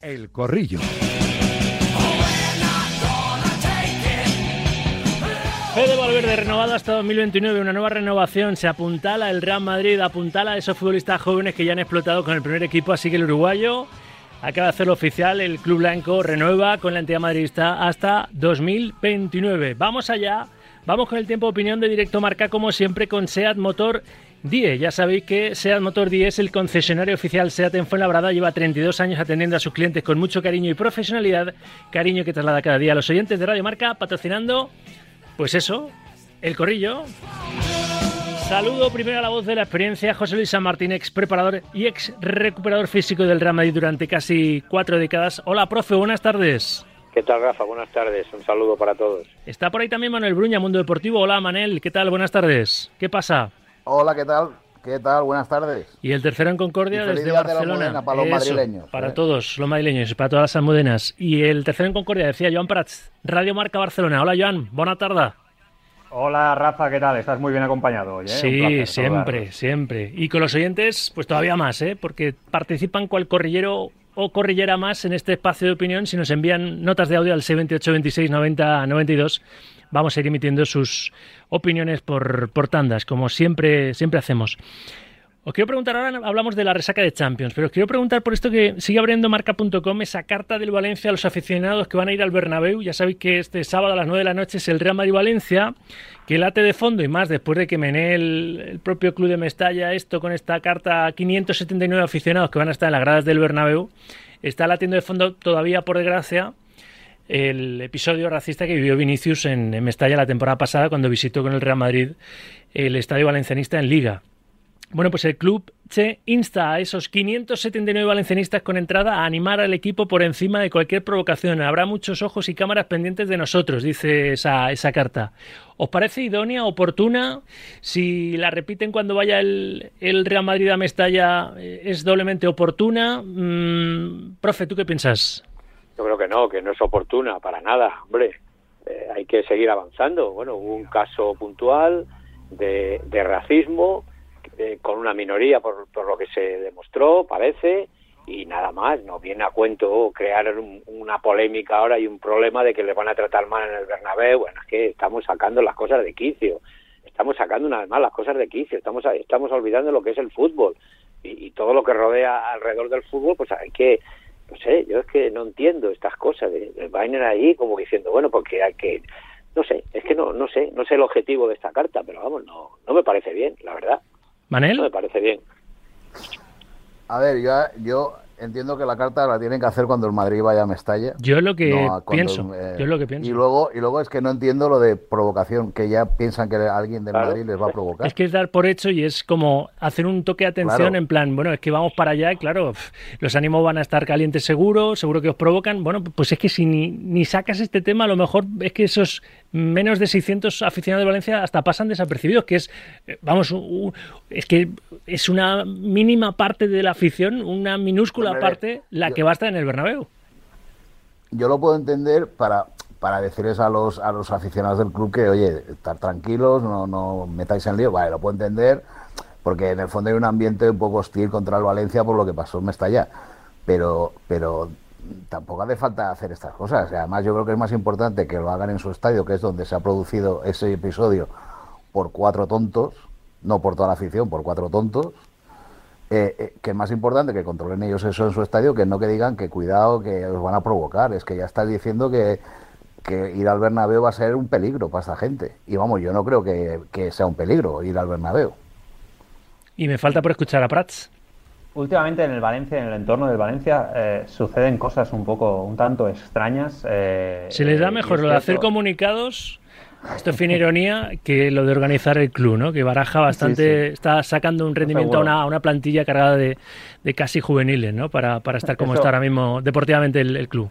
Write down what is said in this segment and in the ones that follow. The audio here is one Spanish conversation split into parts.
El Corrillo. Fede Valverde renovado hasta 2029, una nueva renovación. Se apuntala el Real Madrid, apuntala a esos futbolistas jóvenes que ya han explotado con el primer equipo, así que el uruguayo acaba de hacerlo oficial. El Club Blanco renueva con la entidad madridista hasta 2029. Vamos allá, vamos con el tiempo de opinión de Directo Marca, como siempre, con SEAT Motor DIE. Ya sabéis que SEAT Motor DIE es el concesionario oficial SEAT en Fuenlabrada. Lleva 32 años atendiendo a sus clientes con mucho cariño y profesionalidad. Cariño que traslada cada día a los oyentes de Radio Marca, patrocinando, pues eso, el corrillo. Saludo primero a la voz de la experiencia, José Luis San Martín, ex preparador y ex recuperador físico del Real Madrid durante casi cuatro décadas. Hola, profe, buenas tardes. ¿Qué tal, Rafa? Buenas tardes. Un saludo para todos. Está por ahí también Manuel Bruña, Mundo Deportivo. Hola, Manel. ¿Qué tal? Buenas tardes. ¿Qué pasa? Hola, ¿qué tal? ¿Qué tal? Buenas tardes. Y el tercero en Concordia Y feliz desde día de la Barcelona. Almudena para los Eso, madrileños, Para ¿eh? todos los madrileños, para todas las almudenas. Y el tercero en Concordia decía Joan Prats, Radio Marca Barcelona. Hola, Joan. Buena tarde. Hola Rafa, ¿qué tal? Estás muy bien acompañado hoy. ¿eh? Sí, placer siempre, saludaros. siempre. Y con los oyentes, pues todavía más, ¿eh? Porque participan cual corrillero o corrillera más en este espacio de opinión. Si nos envían notas de audio al 628 26 90 92, vamos a ir emitiendo sus opiniones por, por tandas, como siempre, siempre hacemos. Os quiero preguntar, ahora hablamos de la resaca de Champions, pero os quiero preguntar por esto que sigue abriendo marca.com esa carta del Valencia a los aficionados que van a ir al Bernabéu. Ya sabéis que este sábado a las 9 de la noche es el Real Madrid-Valencia, que late de fondo y más después de que mené el, el propio club de Mestalla esto con esta carta a 579 aficionados que van a estar en las gradas del Bernabéu. Está latiendo de fondo todavía, por desgracia, el episodio racista que vivió Vinicius en, Mestalla la temporada pasada cuando visitó con el Real Madrid el estadio valencianista en Liga. Bueno, pues el club se insta a esos 579 valencianistas con entrada a animar al equipo por encima de cualquier provocación. Habrá muchos ojos y cámaras pendientes de nosotros, dice esa, esa carta. ¿Os parece idónea, oportuna? Si la repiten cuando vaya el, el Real Madrid a Mestalla, eh, ¿es doblemente oportuna? Mm, profe, ¿tú qué piensas? Yo creo que no, que no es oportuna para nada, hombre. Eh, hay que seguir avanzando. Bueno, hubo un caso puntual de, de racismo eh, con una minoría por, por lo que se demostró, parece, y nada más. No viene a cuento crear un- una polémica ahora y un problema de que le van a tratar mal en el Bernabéu. Bueno, es que estamos sacando las cosas de quicio. Estamos sacando una más las cosas de quicio. Estamos, estamos olvidando lo que es el fútbol. Y, y todo lo que rodea alrededor del fútbol, pues hay que no sé, yo es que no entiendo estas cosas. De, de vayan ahí como diciendo, bueno, porque hay que, no sé, es que no, no sé, no sé el objetivo de esta carta, pero vamos, no, no me parece bien, la verdad, no me ¿Manel? parece bien. A ver, yo, yo entiendo que la carta la tienen que hacer cuando el Madrid vaya a Mestalla. Yo es lo que no a cuando, pienso. eh, Yo es lo que pienso. Y luego, y luego es que no entiendo lo de provocación, que ya piensan que alguien del Claro. Madrid les va a provocar. Es que es dar por hecho y es como hacer un toque de atención Claro. en plan, bueno, es que vamos para allá y claro, los ánimos van a estar calientes seguro, seguro que os provocan. Bueno, pues es que si ni, ni sacas este tema, a lo mejor es que esos menos de 600 aficionados de Valencia hasta pasan desapercibidos, que es, eh, vamos, es que es una mínima parte de la afición, una minúscula Hombre, parte la yo- que va a estar en el Bernabéu. yo lo puedo entender para, para decirles a los, a los aficionados del club que, oye, estar tranquilos, no, no metáis en lío. Vale, lo puedo entender, porque en el fondo hay un ambiente un poco hostil contra el Valencia por lo que pasó en Mestalla. Pero, pero tampoco hace falta hacer estas cosas. Además, yo creo que es más importante que lo hagan en su estadio, que es donde se ha producido ese episodio, por cuatro tontos, no por toda la afición, por cuatro tontos. Eh, eh, que es más importante que controlen ellos eso en su estadio que no que digan que cuidado que os van a provocar. Es que ya estás diciendo que, que ir al Bernabéu va a ser un peligro para esta gente. Y vamos, yo no creo que, que sea un peligro ir al Bernabéu. Y me falta por escuchar a Prats. Últimamente en el Valencia, en el entorno del Valencia, eh, suceden cosas un poco, un tanto extrañas. eh, Se les da mejor lo de hacer comunicados, esto es fin ironía, que lo de organizar el club, ¿no? Que baraja bastante, sí. está sacando un rendimiento a una, a una plantilla cargada de, de casi juveniles, ¿no? Para, para estar como Eso- está ahora mismo deportivamente el, el club.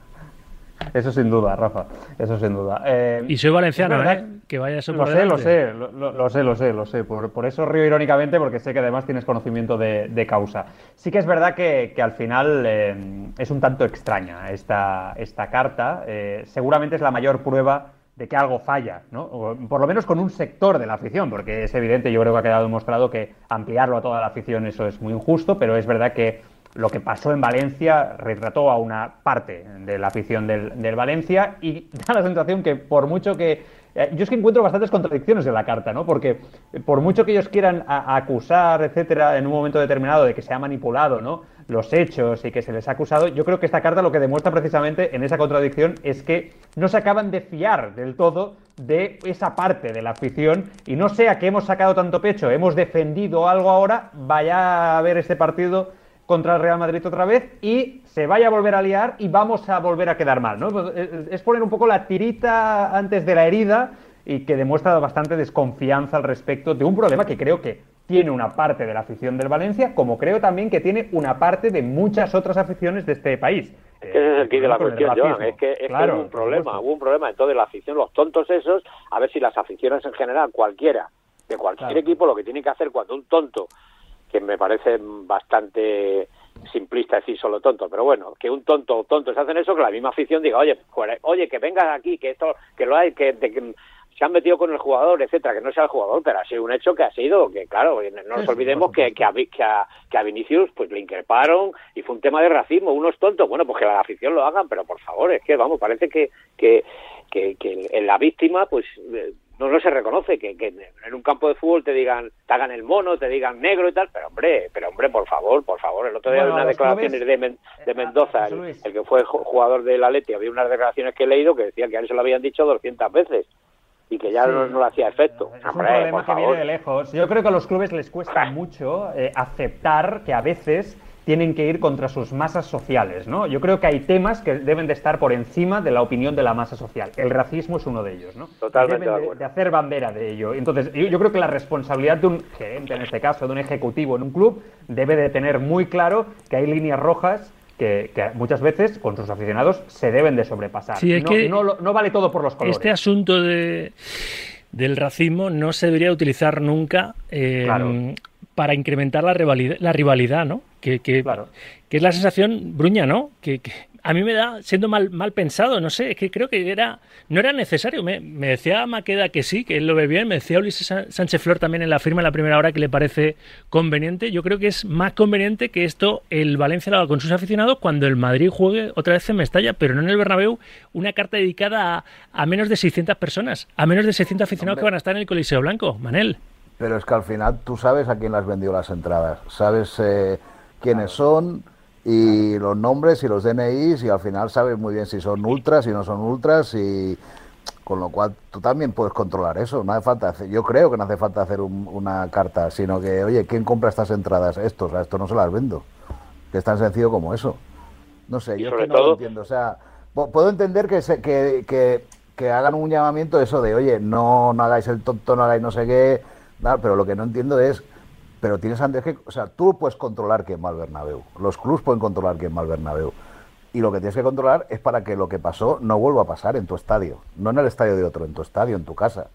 Eso sin duda, Rafa, eso sin duda. Eh, Y soy valenciano, ¿eh? Que vaya eso Lo por sé, lo sé, lo, lo- lo sé, lo sé, lo sé. Por, por eso río irónicamente, porque sé que además tienes conocimiento de, de causa. Sí que es verdad que, que al final eh, es un tanto extraña esta, esta carta. Eh, seguramente es la mayor prueba de que algo falla, ¿no? Por lo menos con un sector de la afición, porque es evidente, yo creo que ha quedado demostrado que ampliarlo a toda la afición eso es muy injusto, pero es verdad que lo que pasó en Valencia retrató a una parte de la afición del, del Valencia y da la sensación que por mucho que eh, yo es que encuentro bastantes contradicciones en la carta, ¿no? Porque eh, por mucho que ellos quieran acusar, etcétera, en un momento determinado de que se ha manipulado, ¿no? Los hechos y que se les ha acusado, yo creo que esta carta lo que demuestra precisamente en esa contradicción es que no se acaban de fiar del todo de esa parte de la afición y no sé a qué hemos sacado tanto pecho, hemos defendido algo ahora, vaya a ver este partido contra el Real Madrid otra vez y se vaya a volver a liar y vamos a volver a quedar mal. ¿no? Pues, es poner un poco la tirita antes de la herida y que demuestra bastante desconfianza al respecto de un problema que creo que tiene una parte de la afición del Valencia, como creo también que tiene una parte de muchas otras aficiones de este país. Es que ese es el kit de la cuestión, Joan. Es que, es hubo un problema, hubo un problema. Entonces la afición, los tontos esos, a ver si las aficiones en general, cualquiera, de cualquier equipo, lo que tiene que hacer cuando un tonto que me parece bastante simplista decir solo tonto, pero bueno, que un tonto o tontos hacen eso, que la misma afición diga, oye, oye, que vengas aquí, que esto, que lo hay, que, se han metido con el jugador, etcétera, que no sea el jugador, pero ha sido un hecho que ha sido, que claro, no nos olvidemos que, que, a, que, a, que a Vinicius pues le increparon y fue un tema de racismo, unos tontos, bueno, pues que la afición lo hagan, pero por favor, es que vamos, parece que, que, que, que la víctima, pues eh, no, no se reconoce que, que, en un campo de fútbol te digan, te hagan el mono, te digan negro y tal, pero hombre, pero hombre, por favor, por favor, el otro día había unas declaraciones de, de eh, Mendoza, el, que fue jugador del Atleti, había unas declaraciones que he leído que decían que a él se lo habían dicho 200 veces y que ya no, no, le hacía efecto. Es un problema que viene de lejos. Yo creo que a los clubes les cuesta mucho eh, aceptar que a veces tienen que ir contra sus masas sociales, ¿no? Yo creo que hay temas que deben de estar por encima de la opinión de la masa social. El racismo es uno de ellos, ¿no? Totalmente deben de, hacer bandera de ello. Entonces, yo, creo que la responsabilidad de un gerente, en este caso, de un ejecutivo en un club, debe de tener muy claro que hay líneas rojas que, muchas veces con sus aficionados se deben de sobrepasar. Sí, es no, que no, vale todo por los colores. Este asunto de, del racismo no se debería utilizar nunca eh, para incrementar la rivalidad, la rivalidad ¿no? Que, que, que, es la sensación bruña, ¿no? Que, a mí me da, siendo mal, mal pensado, no sé, es que creo que era no era necesario. Me, me, decía Maqueda que sí, que él lo ve bien, me decía Ulises Sánchez Flor también en la firma en la primera hora que le parece conveniente. Yo creo que es más conveniente que esto el Valencia lo haga con sus aficionados cuando el Madrid juegue otra vez en Mestalla, pero no en el Bernabéu, una carta dedicada a, menos de 600 personas, a menos de 600 aficionados que van a estar en el Coliseo Blanco, Manel. Pero es que al final tú sabes a quién las vendió las entradas, sabes eh, quiénes son y los nombres y los DNIs y al final sabes muy bien si son ultras y no son ultras y con lo cual tú también puedes controlar eso. No hace falta hacer, yo creo que no hace falta hacer una carta, sino que oye, ¿quién compra estas entradas? Estos, a esto no se las vendo. Que es tan sencillo como eso. No sé, yo no lo entiendo. O sea, puedo entender que, se, que, que, que hagan un llamamiento eso de oye, no, no hagáis el tonto, no hagáis no sé qué pero lo que no entiendo es, pero tienes antes que, o sea, tú puedes controlar quién va al Bernabéu, los clubs pueden controlar quién va al Bernabéu, y lo que tienes que controlar es para que lo que pasó no vuelva a pasar en tu estadio, no en el estadio de otro, en tu estadio, en tu casa.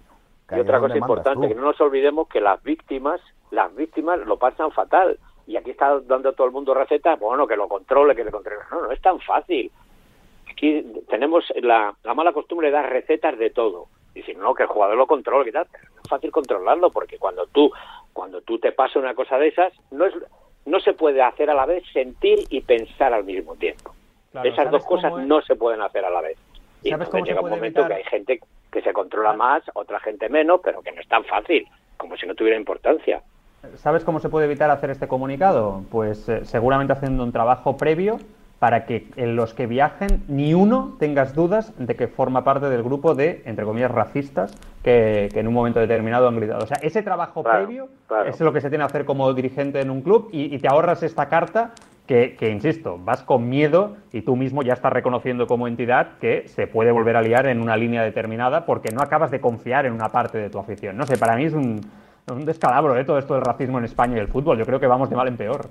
Y otra cosa importante, que no nos olvidemos que las víctimas, las víctimas lo pasan fatal. Y aquí está dando todo el mundo recetas, bueno, que lo controle, que le controle. No, no es tan fácil. Aquí tenemos la, la mala costumbre de dar recetas de todo. Y si no, que el jugador lo controle, ¿qué tal? es fácil controlarlo porque cuando tú, cuando tú te pasa una cosa de esas, no es, no se puede hacer a la vez sentir y pensar al mismo tiempo. Esas dos cosas no se pueden hacer a la vez. Y entonces llega un momento que hay gente que se controla más, otra gente menos, pero que no es tan fácil, como si no tuviera importancia. ¿Sabes cómo se puede evitar hacer este comunicado? Pues eh, seguramente haciendo un trabajo previo para que en los que viajen ni uno tengas dudas de que forma parte del grupo de, entre comillas, racistas que, en un momento determinado han gritado. O sea, ese trabajo previo es lo que se tiene que hacer como dirigente en un club y, te ahorras esta carta que, que, insisto, vas con miedo y tú mismo ya estás reconociendo como entidad que se puede volver a liar en una línea determinada porque no acabas de confiar en una parte de tu afición. No sé, para mí es un, un descalabro ¿eh? todo esto del racismo en España y el fútbol. Yo creo que vamos de mal en peor.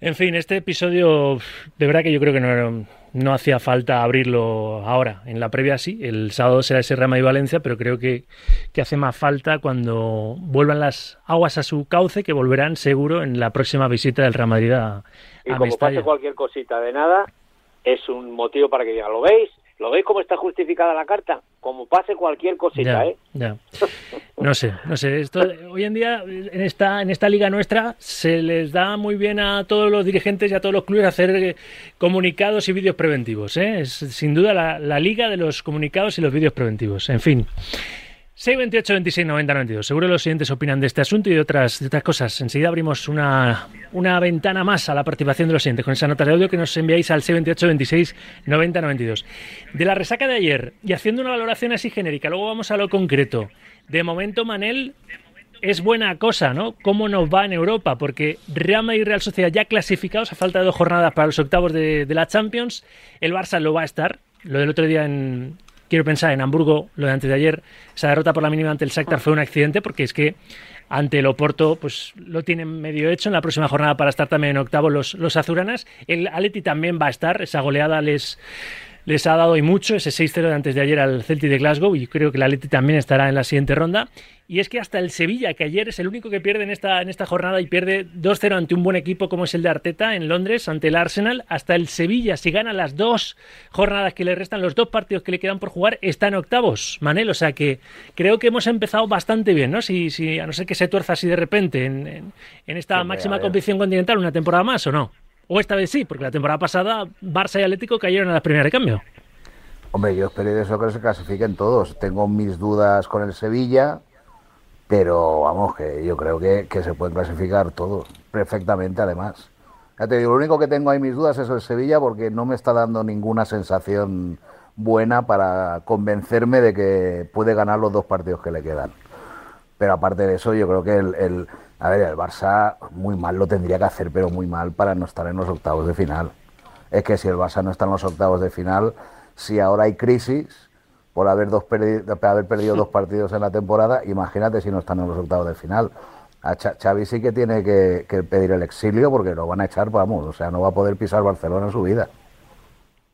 En fin, este episodio, de verdad que yo creo que no, no hacía falta abrirlo ahora. En la previa sí, el sábado será ese Rama y Valencia, pero creo que, que hace más falta cuando vuelvan las aguas a su cauce, que volverán seguro en la próxima visita del Real Madrid a, Y como pase cualquier cosita de nada, es un motivo para que digan, ¿lo veis? ¿Lo veis cómo está justificada la carta? Como pase cualquier cosita, ¿eh? Ya. No sé, no sé. Hoy en día, en esta, en esta liga nuestra, se les da muy bien a todos los dirigentes y a todos los clubes hacer eh, comunicados y vídeos preventivos. ¿eh? Es sin duda la, liga de los comunicados y los vídeos preventivos. En fin. 628 26 90 92. Seguro los siguientes opinan de este asunto y de otras, otras cosas. Enseguida abrimos una, una ventana más a la participación de los siguientes con esa nota de audio que nos enviáis al 628 26 90 92. De la resaca de ayer y haciendo una valoración así genérica, luego vamos a lo concreto. De momento, Manel, es buena cosa, ¿no? ¿Cómo nos va en Europa? Porque Real Madrid y Real Sociedad ya clasificados a falta de dos jornadas para los octavos de, la Champions. El Barça lo va a estar. Lo del otro día en, quiero pensar en Hamburgo, lo de antes de ayer, esa derrota por la mínima ante el Shakhtar fue un accidente porque es que ante el Oporto pues lo tienen medio hecho en la próxima jornada para estar también en octavo los, los azuranas. El Atleti también va a estar, esa goleada les les ha dado y mucho ese 6-0 de antes de ayer al Celtic de Glasgow y creo que el Atleti también estará en la siguiente ronda. Y es que hasta el Sevilla, que ayer es el único que pierde en esta, en esta jornada y pierde 2-0 ante un buen equipo como es el de Arteta en Londres, ante el Arsenal, hasta el Sevilla, si gana las dos jornadas que le restan, los dos partidos que le quedan por jugar, está en octavos, Manel. O sea que creo que hemos empezado bastante bien, ¿no? Si, si a no ser que se tuerza así de repente en, en, en esta sí, máxima competición continental una temporada más o no. O esta vez sí, porque la temporada pasada Barça y Atlético cayeron a las primeras de cambio. Hombre, yo espero eso que se clasifiquen todos. Tengo mis dudas con el Sevilla, pero vamos, que yo creo que, que se pueden clasificar todos, perfectamente además. Ya te digo, lo único que tengo ahí mis dudas es el Sevilla porque no me está dando ninguna sensación buena para convencerme de que puede ganar los dos partidos que le quedan. Pero aparte de eso, yo creo que el a ver, el Barça muy mal lo tendría que hacer, pero muy mal para no estar en los octavos de final. Es que si el Barça no está en los octavos de final, si ahora hay crisis por haber, dos perdi por haber perdido dos partidos en la temporada, imagínate si no están en los octavos de final. A Ch Xavi sí que tiene que, que, pedir el exilio porque lo van a echar, vamos, o sea, no va a poder pisar Barcelona en su vida.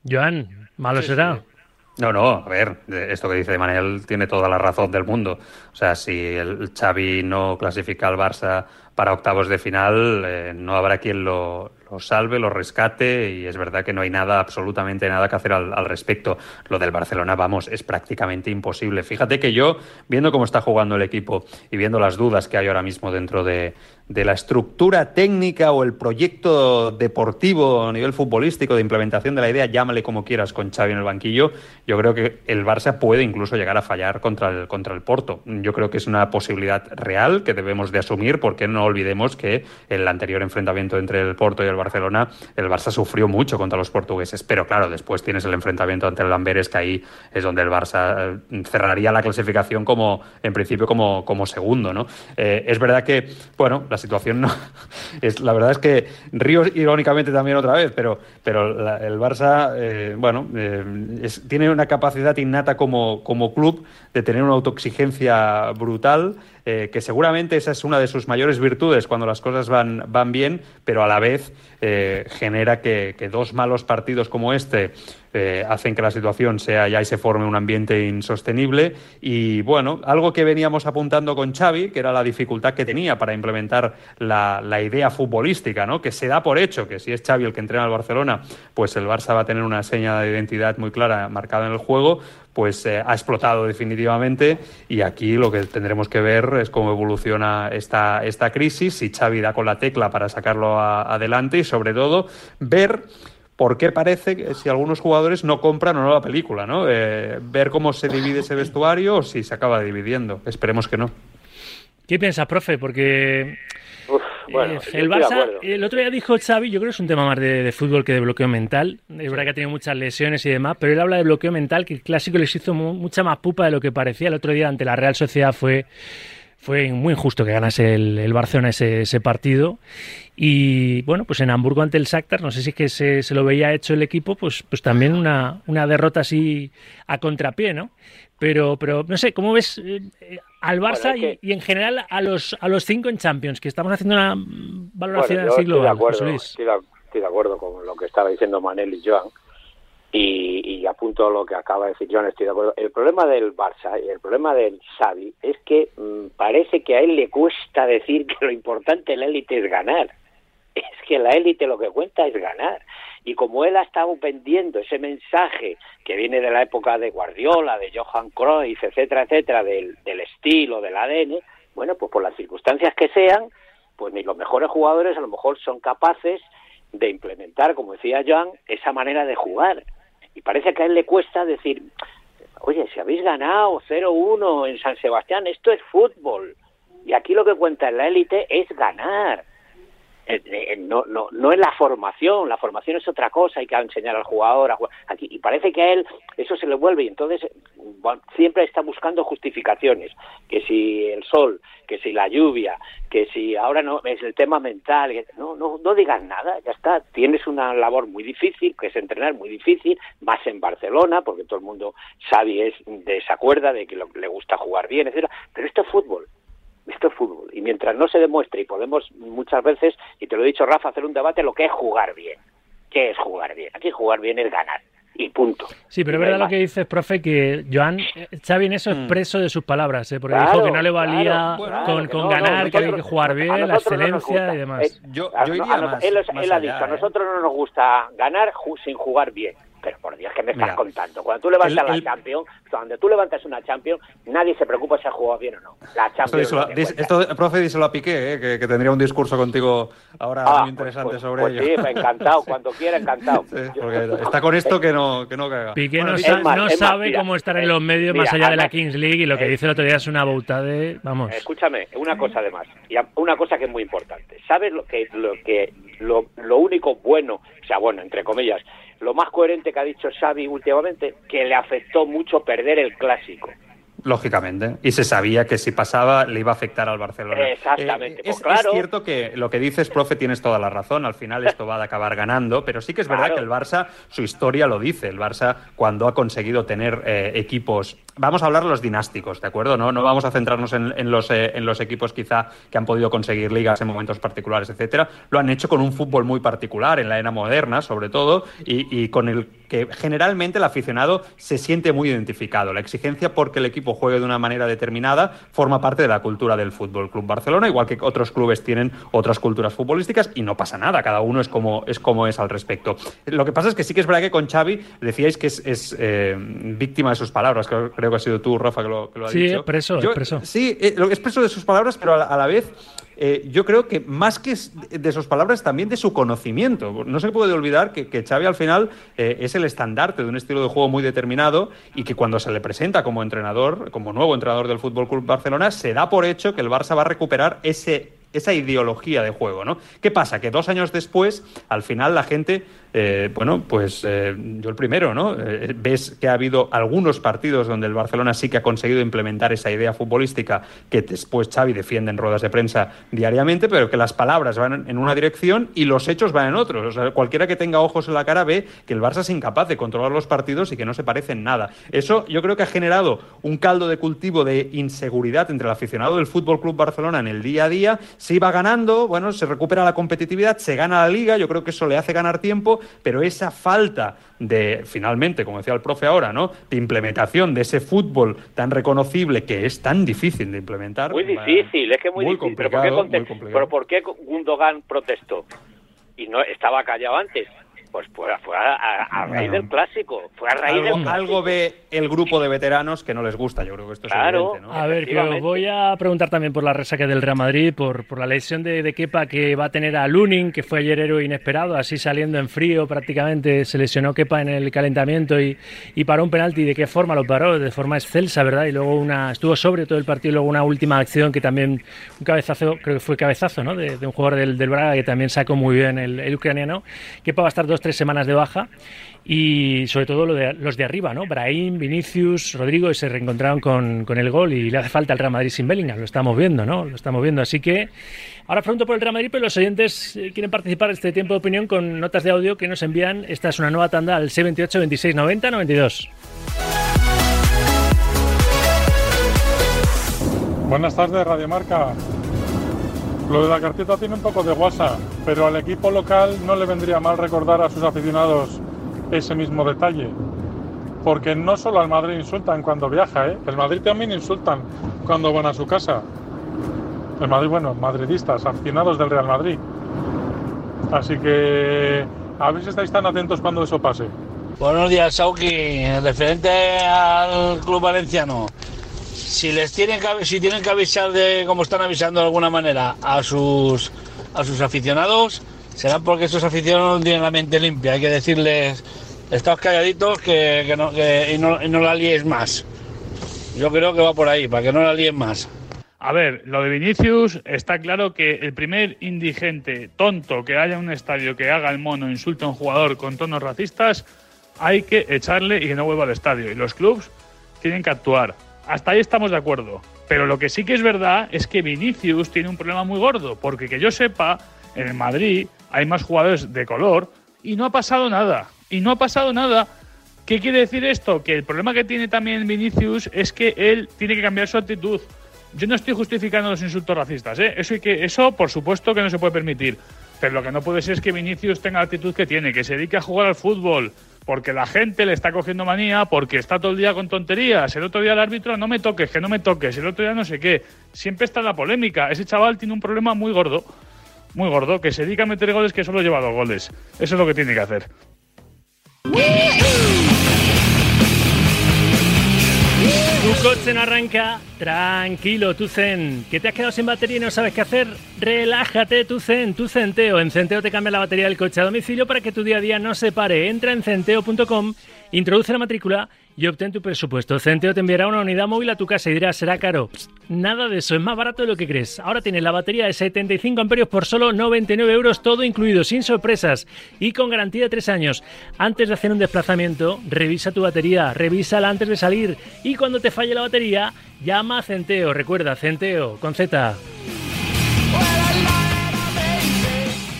Joan, malo sí, será. Sí. No, no, a ver, esto que dice Manel tiene toda la razón del mundo. O sea, si el Xavi no clasifica al Barça para octavos de final, eh, no habrá quien lo, lo, salve, lo rescate y es verdad que no hay nada, absolutamente nada que hacer al, respecto. Lo del Barcelona, vamos, es prácticamente imposible. Fíjate que yo, viendo cómo está jugando el equipo y viendo las dudas que hay ahora mismo dentro de, la estructura técnica o el proyecto deportivo a nivel futbolístico de implementación de la idea, llámale como quieras con Xavi en el banquillo, yo creo que el Barça puede incluso llegar a fallar contra el, contra el Porto. Yo creo que es una posibilidad real que debemos de asumir porque no olvidemos que el anterior enfrentamiento entre el Porto y el el Barça sufrió mucho contra los portugueses, pero claro, después tienes el enfrentamiento ante el Amberes, que ahí es donde el Barça cerraría la clasificación como, en principio, como, como segundo, ¿no? Eh, es verdad que, bueno, la situación no es la verdad es que río irónicamente también otra vez pero pero la, el Barça eh, bueno eh, es, tiene una capacidad innata como, como club de tener una autoexigencia brutal eh, que seguramente esa es una de sus mayores virtudes cuando las cosas van, van bien, pero a la vez eh, genera que, que, dos malos partidos como este eh, hacen que la situación sea ya y se forme un ambiente insostenible. Y bueno, algo que veníamos apuntando con Xavi, que era la dificultad que tenía para implementar la, la idea futbolística, ¿no? que se da por hecho que si es Xavi el que entrena al Barcelona, pues el Barça va a tener una seña de identidad muy clara marcada en el juego, pues eh, ha explotado definitivamente y aquí lo que tendremos que ver es cómo evoluciona esta, esta crisis, si Xavi da con la tecla para sacarlo adelante y sobre todo ver por qué parece que si algunos jugadores no compran o no la película, ¿no? Eh, ver cómo se divide ese vestuario o si se acaba dividiendo. Esperemos que no. ¿Qué piensas, profe? Porque Uf, bueno, eh, el Barça, el otro día dijo Xavi, yo creo que es un tema más de, de, fútbol que de bloqueo mental. Es verdad que ha tenido muchas lesiones y demás, pero él habla de bloqueo mental, que el clásico les hizo mu mucha más pupa de lo que parecía. El otro día ante la Real Sociedad fue fue muy injusto que ganase el, el Barcelona ese, ese, partido. Y bueno, pues en Hamburgo ante el Shakhtar, no sé si es que se, se, lo veía hecho el equipo, pues, pues también una, una derrota así a contrapié, ¿no? Pero, pero no sé, ¿cómo ves eh, al Barça bueno, es que... y, y, en general a los, a los cinco en Champions? Que estamos haciendo una valoración bueno, así global, estoy de, acuerdo, José Luis. Estoy, de, estoy de acuerdo con lo que estaba diciendo Manel y Joan. Y, y, apunto lo que acaba de decir John, estoy de acuerdo. El problema del Barça y el problema del Xavi es que mmm, parece que a él le cuesta decir que lo importante en la élite es ganar. es que la élite lo que cuenta es ganar. Y como él ha estado vendiendo ese mensaje que viene de la época de Guardiola, de Johan Cruyff, etcétera, etcétera, del, del estilo, del ADN, bueno, pues por las circunstancias que sean, pues ni los mejores jugadores a lo mejor son capaces de implementar, como decía Joan, esa manera de jugar. Y parece que a él le cuesta decir, oye, si habéis ganado 0-1 en San Sebastián, esto es fútbol. Y aquí lo que cuenta en la élite es ganar. Eh, eh, no, no, no es la formación, la formación es otra cosa, hay que enseñar al jugador a jugar. Aquí, y parece que a él eso se le vuelve y entonces siempre está buscando justificaciones, que si el sol, que si la lluvia, que si ahora no es el tema mental, no, no, no digas nada, ya está, tienes una labor muy difícil, que es entrenar muy difícil, vas en Barcelona, porque todo el mundo sabe es desacuerda de que le gusta jugar bien, etcétera, pero esto es fútbol. Y mientras no se demuestre, y podemos muchas veces, y te lo he dicho Rafa, hacer un debate lo que es jugar bien. ¿Qué es jugar bien? Aquí jugar bien es ganar. Y punto. Sí, pero es verdad lo que dices, profe, que Joan, Xavi en eso es mm. preso de sus palabras, ¿eh? porque dijo que no le valía con, ganar, que había que jugar bien, la excelencia y demás. Eh, yo, yo iría más, él, ha dicho, a ¿eh? nosotros no nos gusta ganar sin jugar bien. Pero por Dios, ¿qué me estás contando? Cuando tú levantas la Champions, cuando tú levantas una Champions, nadie se preocupa si ha jugado bien o no. La Champions. Esto, esto, profe, díselo a Piqué, ¿eh? que, tendría un discurso contigo ahora ah, muy pues, interesante pues, sobre pues ello. Sí, encantado, cuando quiera, encantado. está con esto que no, que no caga. Piqué no, sabe cómo estar en los medios más allá de la Kings League y lo que dice el otro día es una bauta de. Vamos. Escúchame, una cosa además, y una cosa que es muy importante. ¿Sabes lo que, lo que lo, lo único bueno, o sea, bueno, entre comillas, lo más coherente que ha dicho Xavi últimamente, que le afectó mucho perder el clásico. Lógicamente. Y se sabía que si pasaba le iba a afectar al Barcelona. Exactamente. Eh, pues es, cierto que lo que dices, profe, tienes toda la razón. Al final esto va a acabar ganando, pero sí que es verdad que el Barça, su historia lo dice. El Barça, cuando ha conseguido tener eh, equipos Vamos a hablar de los dinásticos, ¿de acuerdo? No, no vamos a centrarnos en, los, eh, en los equipos quizá que han podido conseguir ligas en momentos particulares, etcétera. Lo han hecho con un fútbol muy particular, en la era moderna, sobre todo, y, con el que generalmente el aficionado se siente muy identificado. La exigencia porque el equipo juegue de una manera determinada forma parte de la cultura del Fútbol Club Barcelona, igual que otros clubes tienen otras culturas futbolísticas y no pasa nada, cada uno es como es, como es al respecto. Lo que pasa es que sí que es verdad que con Xavi decíais que es, eh, víctima de sus palabras, creo que ha sido tú, Rafa, que lo, que lo ha sí, dicho. Expreso, expreso. Sí, eh, expreso de sus palabras, pero a la, vez eh, yo creo que más que de sus palabras, también de su conocimiento. No se puede olvidar que, que Xavi al final eh, es el estandarte de un estilo de juego muy determinado y que cuando se le presenta como entrenador, como nuevo entrenador del Fútbol Club Barcelona, se da por hecho que el Barça va a recuperar ese esa ideología de juego, ¿no? ¿Qué pasa? Que dos años después, al final la gente eh, bueno, pues eh, yo el primero, ¿no? Eh, ves que ha habido algunos partidos donde el Barcelona sí que ha conseguido implementar esa idea futbolística que después Xavi defiende en ruedas de prensa diariamente, pero que las palabras van en una dirección y los hechos van en otros. O sea, cualquiera que tenga ojos en la cara ve que el Barça es incapaz de controlar los partidos y que no se parece en nada. Eso yo creo que ha generado un caldo de cultivo de inseguridad entre el aficionado del Fútbol Club Barcelona en el día a día. Se iba ganando, bueno, se recupera la competitividad, se gana la liga, yo creo que eso le hace ganar tiempo pero esa falta de, finalmente, como decía el profe ahora, ¿no? de implementación de ese fútbol tan reconocible que es tan difícil de implementar. Muy difícil, es que muy, difícil. ¿Pero ¿Pero por qué Gundogan protestó? Y no estaba callado antes. Pues fue, a, raíz del clásico. Fue a raíz algo, del algo ve el grupo de veteranos que no les gusta. Yo creo que esto es evidente, ¿no? A ver, que voy a preguntar también por la resaca del Real Madrid, por, por la lesión de, de, Kepa que va a tener a Lunin, que fue ayer héroe inesperado, así saliendo en frío prácticamente. Se lesionó Kepa en el calentamiento y, y paró un penalti. ¿De qué forma lo paró? De forma excelsa, ¿verdad? Y luego una estuvo sobre todo el partido y luego una última acción que también, un cabezazo, creo que fue cabezazo, ¿no? De, un jugador del, del, Braga que también sacó muy bien el, el ucraniano. Kepa va a estar dos tres semanas de baja y sobre todo lo de, los de arriba, ¿no? Brahim, Vinicius, Rodrigo, se reencontraron con, con, el gol y le hace falta el Real Madrid sin Bellingham, lo estamos viendo, ¿no? Lo estamos viendo, así que ahora pregunto por el Real Madrid, pero los oyentes eh, quieren participar en este tiempo de opinión con notas de audio que nos envían. Esta es una nueva tanda al C28 26 90 92. Buenas tardes, Radio Marca. Lo de la cartita tiene un poco de guasa, pero al equipo local no le vendría mal recordar a sus aficionados ese mismo detalle. Porque no solo al Madrid insultan cuando viaja, ¿eh? el Madrid también insultan cuando van a su casa. El Madrid, bueno, madridistas, aficionados del Real Madrid. Así que a ver si estáis tan atentos cuando eso pase. Buenos días, Sauki. Referente al club valenciano, si les tienen que, si tienen que avisar de como están avisando de alguna manera a sus a sus aficionados, será porque esos aficionados no tienen la mente limpia. Hay que decirles, estáos calladitos que, no, y, no, y no la liéis más. Yo creo que va por ahí, para que no la líen más. A ver, lo de Vinicius está claro que el primer indigente tonto que haya en un estadio que haga el mono insulte a un jugador con tonos racistas, hay que echarle y que no vuelva al estadio. Y los clubs tienen que actuar. Hasta ahí estamos de acuerdo. Pero lo que sí que es verdad es que Vinicius tiene un problema muy gordo, porque que yo sepa, en el Madrid hay más jugadores de color y no ha pasado nada. Y no ha pasado nada. ¿Qué quiere decir esto? Que el problema que tiene también Vinicius es que él tiene que cambiar su actitud. Yo no estoy justificando los insultos racistas, ¿eh? Eso, que, eso por supuesto que no se puede permitir. Pero lo que no puede ser es que Vinicius tenga la actitud que tiene, que se dedique a jugar al fútbol, porque la gente le está cogiendo manía, porque está todo el día con tonterías. El otro día el árbitro, no me toques, que no me toques. El otro día no sé qué. Siempre está la polémica. Ese chaval tiene un problema muy gordo, muy gordo, que se dedica a meter goles que solo lleva dos goles. Eso es lo que tiene que hacer. Tu coche no arranca, tranquilo, tu zen. ¿Que te has quedado sin batería y no sabes qué hacer? Relájate, tu zen, tu centeo. En Centeo te cambia la batería del coche a domicilio para que tu día a día no se pare. Entra en centeo.com, introduce la matrícula y obtén tu presupuesto. Centeo te enviará una unidad móvil a tu casa y dirás, será caro. nada de eso, es más barato de lo que crees. Ahora tienes la batería de 75 amperios por solo 99 euros, todo incluido, sin sorpresas y con garantía de 3 años. Antes de hacer un desplazamiento, revisa tu batería, revísala antes de salir y cuando te falle la batería, llama a Centeo. Recuerda, Centeo, con Z.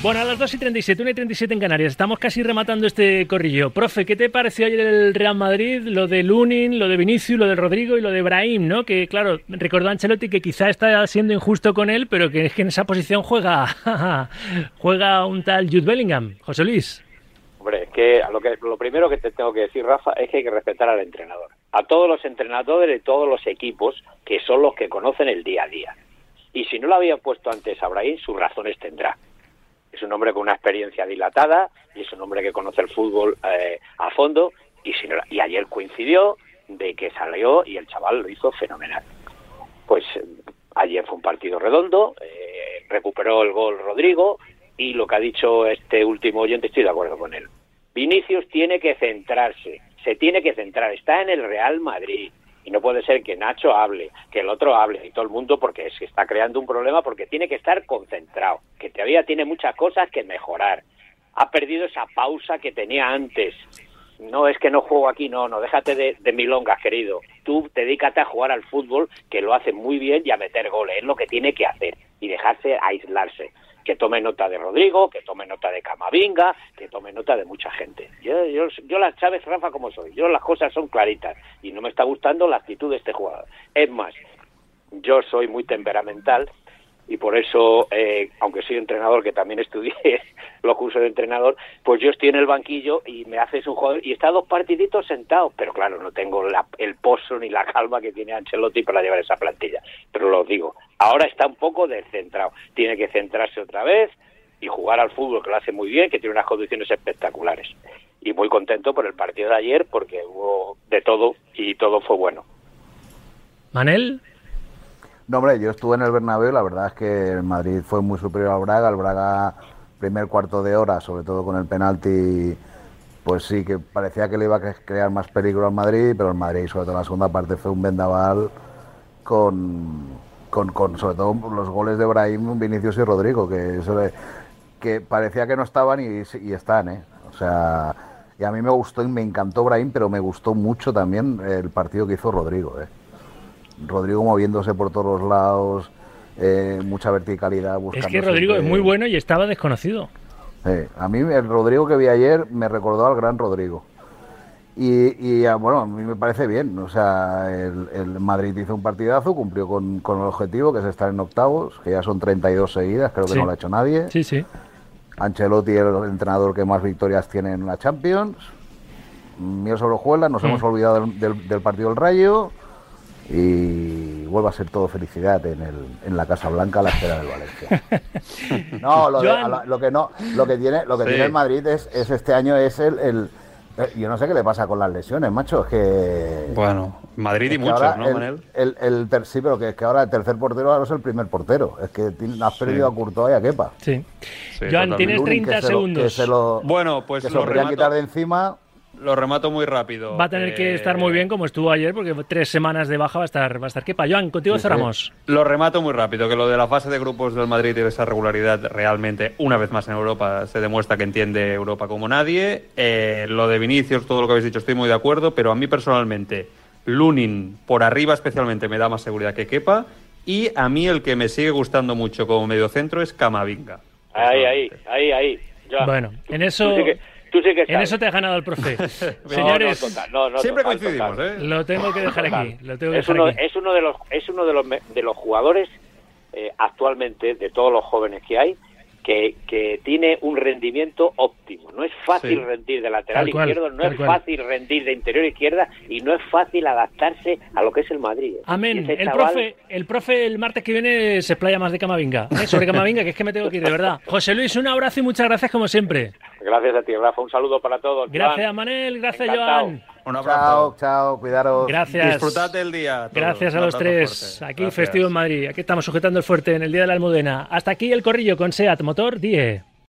Bueno, a las 2 y 37, 1 y 37 en Canarias. Estamos casi rematando este corrillo. Profe, ¿qué te pareció ayer el Real Madrid? Lo de Lunin, lo de Vinicius, lo de Rodrigo y lo de Brahim, ¿no? Que, claro, recordó Ancelotti que quizá está siendo injusto con él, pero que es que en esa posición juega, juega un tal Jude Bellingham. José Luis. Hombre, es que lo, que lo primero que te tengo que decir, Rafa, es que hay que respetar al entrenador. A todos los entrenadores de todos los equipos, que son los que conocen el día a día. Y si no lo había puesto antes a Brahim, sus razones tendrá es un hombre con una experiencia dilatada y es un hombre que conoce el fútbol eh, a fondo y, si y ayer coincidió de que salió y el chaval lo hizo fenomenal. Pues eh, ayer fue un partido redondo, eh, recuperó el gol Rodrigo y lo que ha dicho este último oyente estoy de acuerdo con él. Vinicius tiene que centrarse, se tiene que centrar, está en el Real Madrid, y no puede ser que Nacho hable, que el otro hable y todo el mundo porque se está creando un problema porque tiene que estar concentrado, que todavía tiene muchas cosas que mejorar. Ha perdido esa pausa que tenía antes. No es que no juego aquí, no, no, déjate de, de milongas, querido. Tú dedícate a jugar al fútbol, que lo hace muy bien, y a meter goles. Es lo que tiene que hacer y dejarse aislarse que tome nota de Rodrigo, que tome nota de Camavinga, que tome nota de mucha gente. Yo, yo, yo las Chávez, Rafa, como soy. Yo las cosas son claritas y no me está gustando la actitud de este jugador. Es más, yo soy muy temperamental y por eso, eh, aunque soy entrenador, que también estudié los cursos de entrenador, pues yo estoy en el banquillo y me haces un jugador y está dos partiditos sentados, pero claro, no tengo el pozo ni la calma que tiene Ancelotti para llevar esa plantilla, pero lo digo, ahora está un poco descentrado, tiene que centrarse otra vez y jugar al fútbol, que lo hace muy bien, que tiene unas condiciones espectaculares. Y muy contento por el partido de ayer, porque hubo de todo y todo fue bueno. Manel. No, hombre, yo estuve en el Bernabéu, la verdad es que el Madrid fue muy superior al Braga, el Braga primer cuarto de hora, sobre todo con el penalti, pues sí que parecía que le iba a crear más peligro al Madrid, pero el Madrid, sobre todo en la segunda parte, fue un vendaval con, con, sobre todo los goles de Brahim, Vinicius y Rodrigo, que, que parecía que no estaban y, y están, ¿eh? O sea, y a mí me gustó y me encantó Brahim, pero me gustó mucho también el partido que hizo Rodrigo, ¿eh? Rodrigo moviéndose por todos los lados, eh, mucha verticalidad. Es que Rodrigo es muy bueno y estaba desconocido. a mí el Rodrigo que vi ayer me recordó al gran Rodrigo. Y, ah, bueno, a mí me parece bien. O sea, el, Madrid hizo un partidazo, cumplió con, el objetivo, que es estar en octavos, que ya son 32 seguidas, creo que no lo ha hecho nadie. Sí, sí. Ancelotti el entrenador que más victorias tiene en la Champions. Mío sobre nos mm. hemos olvidado del, del partido del Rayo y vuelva a ser todo felicidad en, el, en la Casa Blanca a la espera del Valencia. No, lo, de- la- lo que no, lo que tiene, lo que Sí. tiene el Madrid es, es este año es el, el- eh, yo no sé qué le pasa con las lesiones, macho, es que Bueno, Madrid y es que muchos, ahora ¿no, el, Manel? el- el ter- sí, pero que es que ahora el tercer portero ahora es el primer portero. Es que tiene- has perdido a Courtois y a Kepa. Sí. Sí, Joan, tienes Lunin, que 30 se lo- que segundos. se lo- Bueno, pues que se lo lo quitar de encima. Lo remato muy rápido. Va a tener que Eh, estar muy bien como estuvo ayer, porque tres semanas de baja va a estar, va a estar Kepa. Joan, contigo Sí, sí. cerramos. Lo remato muy rápido, que lo de la fase de grupos del Madrid y de esa regularidad realmente, una vez más en Europa, se demuestra que entiende Europa como nadie. Eh, lo de Vinicius, todo lo que habéis dicho, estoy muy de acuerdo, pero a mí personalmente, Lunin por arriba especialmente me da más seguridad que Kepa. Y a mí el que me sigue gustando mucho como mediocentro es Camavinga. Ahí, ahí, ahí, ahí. Bueno, en eso- Tú sí que, tú sí que En eso te has ganado el profe. Señores, no, total, no, no, Siempre total, coincidimos, total. ¿eh? lo tengo que dejar Total. aquí. Lo tengo que es, dejar uno, aquí. es uno de los es uno de los me- de los jugadores eh, actualmente de todos los jóvenes que hay que, que tiene un rendimiento óptimo. No es fácil Sí. rendir de lateral cual, izquierdo, no es cual. fácil rendir de interior izquierda y no es fácil adaptarse a lo que es el Madrid. Y Amén. ese El chaval- profe, el profe el martes que viene se explaya más de Camavinga. ¿eh? Sobre Camavinga, que es que me tengo que ir, de verdad. José Luis, un abrazo y muchas gracias como siempre. Gracias a ti, Rafa. Un saludo para todos. Gracias, Joan. Manel. Gracias, Encantado. Joan. Un Chao, abrazo. chao, cuidaros. Gracias. Disfrutad del día. todos. Gracias a los tres. fuerte. Aquí Gracias. festivo en Madrid. Aquí estamos sujetando el fuerte en el Día de la Almudena. Hasta aquí el corrillo con SEAT Motor 10.